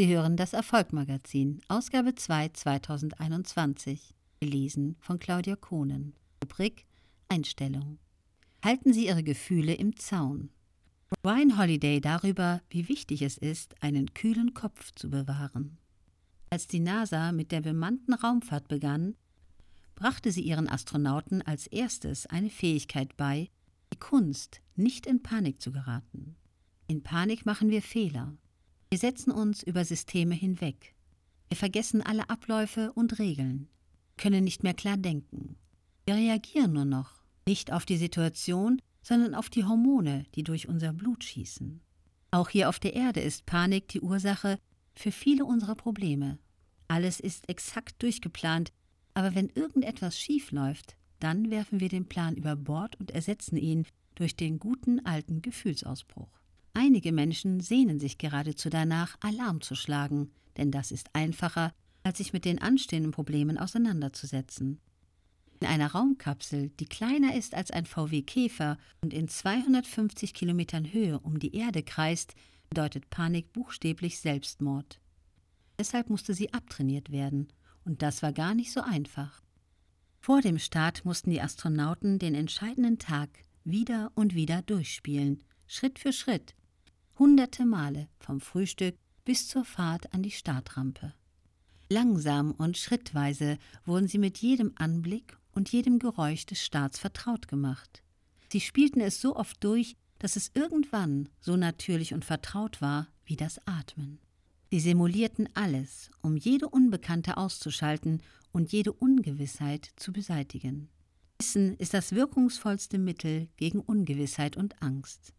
Sie hören das Erfolgmagazin, Ausgabe 2 2021, gelesen von Claudia Kohnen. Rubrik Einstellung. Halten Sie Ihre Gefühle im Zaun. Ryan Holiday darüber, wie wichtig es ist, einen kühlen Kopf zu bewahren. Als die NASA mit der bemannten Raumfahrt begann, brachte sie ihren Astronauten als erstes eine Fähigkeit bei, die Kunst, nicht in Panik zu geraten. In Panik machen wir Fehler. Wir setzen uns über Systeme hinweg. Wir vergessen alle Abläufe und Regeln, können nicht mehr klar denken. Wir reagieren nur noch, nicht auf die Situation, sondern auf die Hormone, die durch unser Blut schießen. Auch hier auf der Erde ist Panik die Ursache für viele unserer Probleme. Alles ist exakt durchgeplant, aber wenn irgendetwas schief läuft, dann werfen wir den Plan über Bord und ersetzen ihn durch den guten alten Gefühlsausbruch. Einige Menschen sehnen sich geradezu danach, Alarm zu schlagen, denn das ist einfacher, als sich mit den anstehenden Problemen auseinanderzusetzen. In einer Raumkapsel, die kleiner ist als ein VW Käfer und in 250 Kilometern Höhe um die Erde kreist, bedeutet Panik buchstäblich Selbstmord. Deshalb musste sie abtrainiert werden, und das war gar nicht so einfach. Vor dem Start mussten die Astronauten den entscheidenden Tag wieder und wieder durchspielen, Schritt für Schritt, hunderte Male vom Frühstück bis zur Fahrt an die Startrampe. Langsam und schrittweise wurden sie mit jedem Anblick und jedem Geräusch des Starts vertraut gemacht. Sie spielten es so oft durch, dass es irgendwann so natürlich und vertraut war wie das Atmen. Sie simulierten alles, um jede Unbekannte auszuschalten und jede Ungewissheit zu beseitigen. Wissen ist das wirkungsvollste Mittel gegen Ungewissheit und Angst.